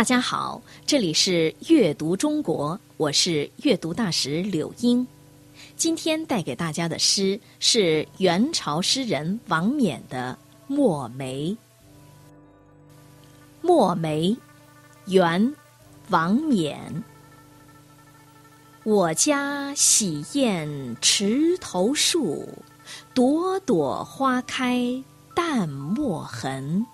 大家好，这里是阅读中国，我是阅读大使柳英。今天带给大家的诗是元朝诗人王冕的《墨梅》。墨梅，元，王冕。我家洗砚池头树，朵朵花开淡墨痕。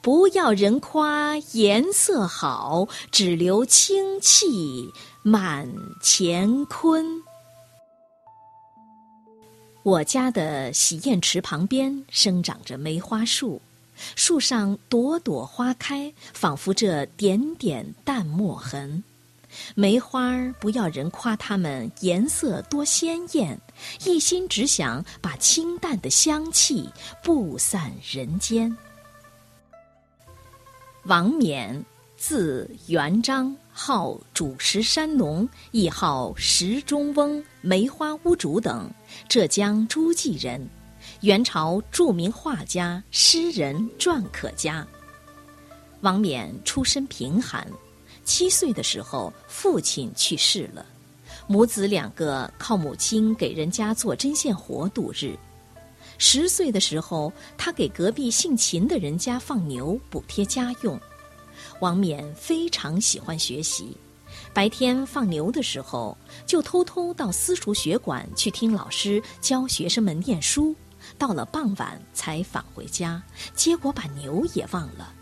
不要人夸颜色好，只留清气满乾坤。我家的洗砚池旁边生长着梅花树，树上朵朵花开，仿佛这点点淡墨痕。梅花不要人夸它们颜色多鲜艳，一心只想把清淡的香气布散人间。王冕，字元璋，号主石山农，亦号石中翁、梅花屋主等，浙江诸暨人，元朝著名画家、诗人、篆刻家。王冕出身贫寒，七岁的时候父亲去世了，母子两个靠母亲给人家做针线活度日。十岁的时候，他给隔壁姓秦的人家放牛补贴家用。王冕非常喜欢学习，白天放牛的时候，就偷偷到私塾学馆去听老师教学生们念书。到了傍晚才返回家，结果把牛也忘了。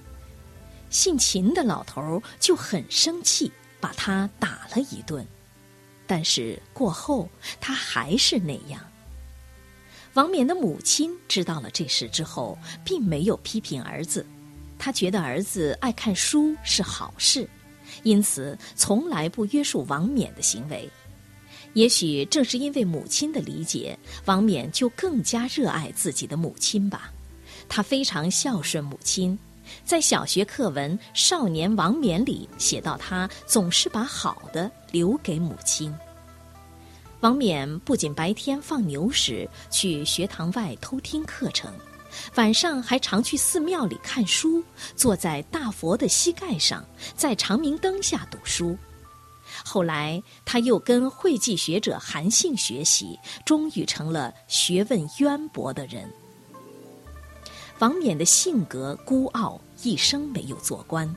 姓秦的老头就很生气，把他打了一顿。但是过后他还是那样。王冕的母亲知道了这事之后，并没有批评儿子，她觉得儿子爱看书是好事，因此从来不约束王冕的行为。也许正是因为母亲的理解，王冕就更加热爱自己的母亲吧。他非常孝顺母亲，在小学课文《少年王冕》里写到，他总是把好的留给母亲。王冕不仅白天放牛时去学堂外偷听课程，晚上还常去寺庙里看书，坐在大佛的膝盖上，在长明灯下读书。后来，他又跟会稽学者韩信学习，终于成了学问渊博的人。王冕的性格孤傲，一生没有做官。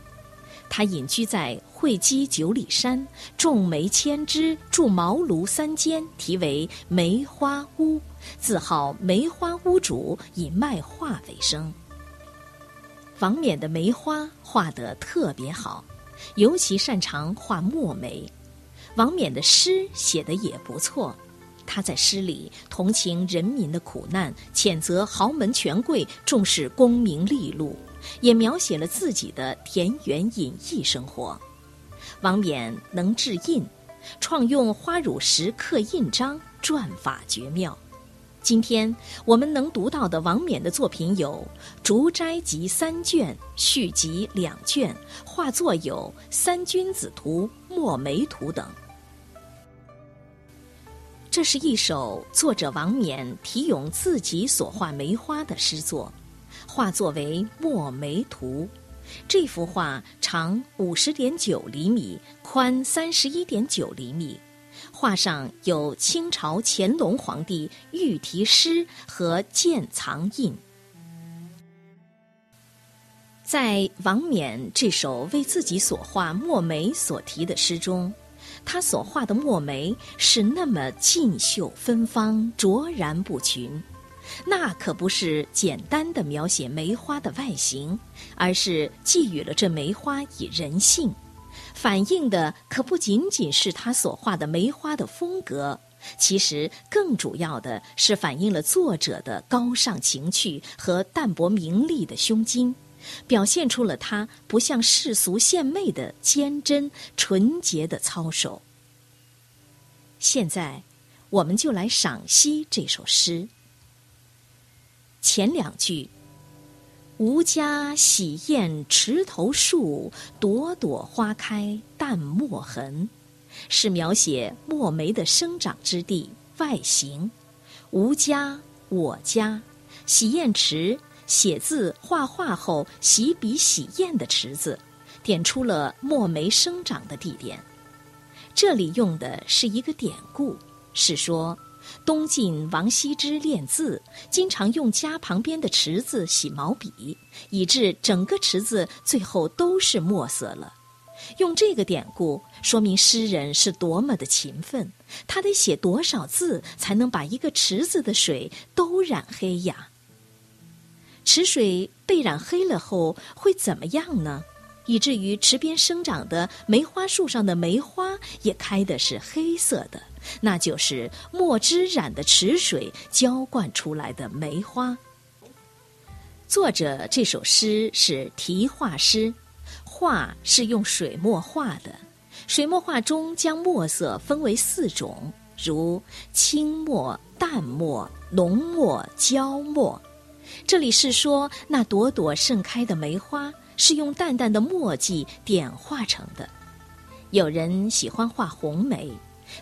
他隐居在会稽九里山，种梅千枝，筑茅庐三间，题为梅花屋，自号梅花屋主，以卖画为生。王冕的梅花画得特别好，尤其擅长画墨梅。王冕的诗写得也不错，他在诗里同情人民的苦难，谴责豪门权贵重视功名利禄。也描写了自己的田园隐逸生活。王冕能制印，创用花乳石刻印章，篆法绝妙。今天我们能读到的王冕的作品有《竹斋集》三卷、续集两卷，画作有《三君子图》《墨梅图》等。这是一首作者王冕题咏自己所画梅花的诗作。画作为《墨梅图》，这幅画长五十点九厘米，宽三十一点九厘米。画上有清朝乾隆皇帝御题诗和鉴藏印。在王冕这首为自己所画墨梅所题的诗中，他所画的墨梅是那么劲秀芬芳、卓然不群。那可不是简单的描写梅花的外形，而是寄予了这梅花以人性，反映的可不仅仅是他所画的梅花的风格，其实更主要的是反映了作者的高尚情趣和淡泊名利的胸襟，表现出了他不向世俗献媚的坚贞纯洁的操守。现在，我们就来赏析这首诗。前两句：“吾家洗砚池头树，朵朵花开淡墨痕”，是描写墨梅的生长之地外形。吾家，我家，洗砚池，写字画画后洗笔洗砚的池子，点出了墨梅生长的地点。这里用的是一个典故，是说东晋王羲之练字，经常用家旁边的池子洗毛笔，以致整个池子最后都是墨色了。用这个典故说明诗人是多么的勤奋，他得写多少字才能把一个池子的水都染黑呀？池水被染黑了后会怎么样呢？以至于池边生长的梅花树上的梅花也开的是黑色的，那就是墨汁染的池水浇灌出来的梅花。作者这首诗是题画诗。画是用水墨画的，水墨画中将墨色分为四种，如清墨、淡墨、浓墨、焦墨。这里是说那朵朵盛开的梅花是用淡淡的墨迹点画成的。有人喜欢画红梅，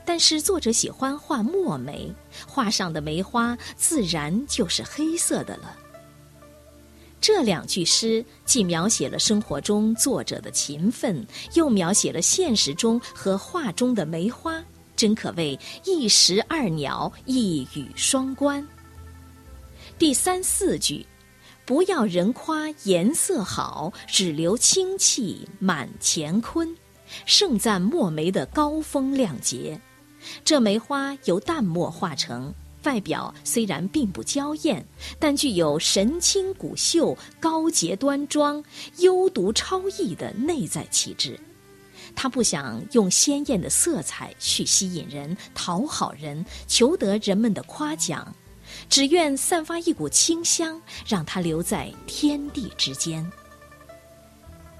但是作者喜欢画墨梅，画上的梅花自然就是黑色的了。这两句诗既描写了生活中作者的勤奋，又描写了现实中和画中的梅花，真可谓一石二鸟，一语双关。第三四句，不要人夸颜色好，只留清气满乾坤，盛赞墨梅的高风亮节。这梅花由淡墨画成。外表虽然并不娇艳，但具有神清骨秀、高洁端庄、幽独超逸的内在气质。他不想用鲜艳的色彩去吸引人、讨好人、求得人们的夸奖，只愿散发一股清香，让它留在天地之间。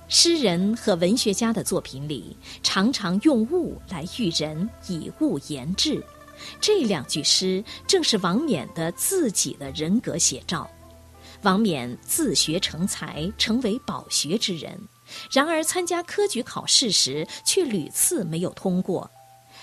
诗人和文学家的作品里，常常用物来喻人，以物言志。这两句诗正是王冕的自己的人格写照。王冕自学成才，成为饱学之人，然而参加科举考试时却屡次没有通过。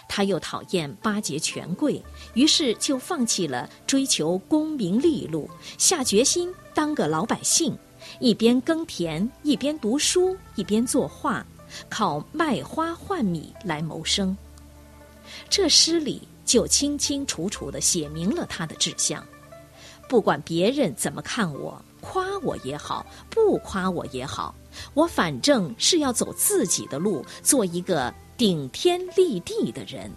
他又讨厌巴结权贵，于是就放弃了追求功名利禄，下决心当个老百姓，一边耕田，一边读书，一边作画，靠卖花换米来谋生。这诗里。就清清楚楚地写明了他的志向，不管别人怎么看我，夸我也好，不夸我也好，我反正是要走自己的路，做一个顶天立地的人。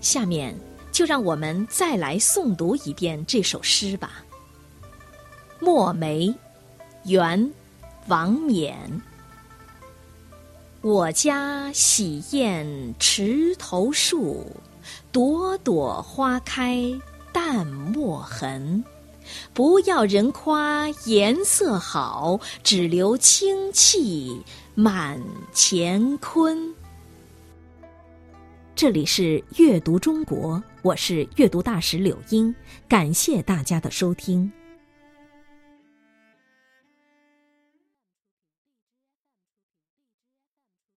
下面就让我们再来诵读一遍这首诗吧。《墨梅》，元·王冕。我家洗砚池头树，朵朵花开淡墨痕。不要人夸颜色好，只留清气满乾坤。这里是阅读中国，我是阅读大使柳英，感谢大家的收听。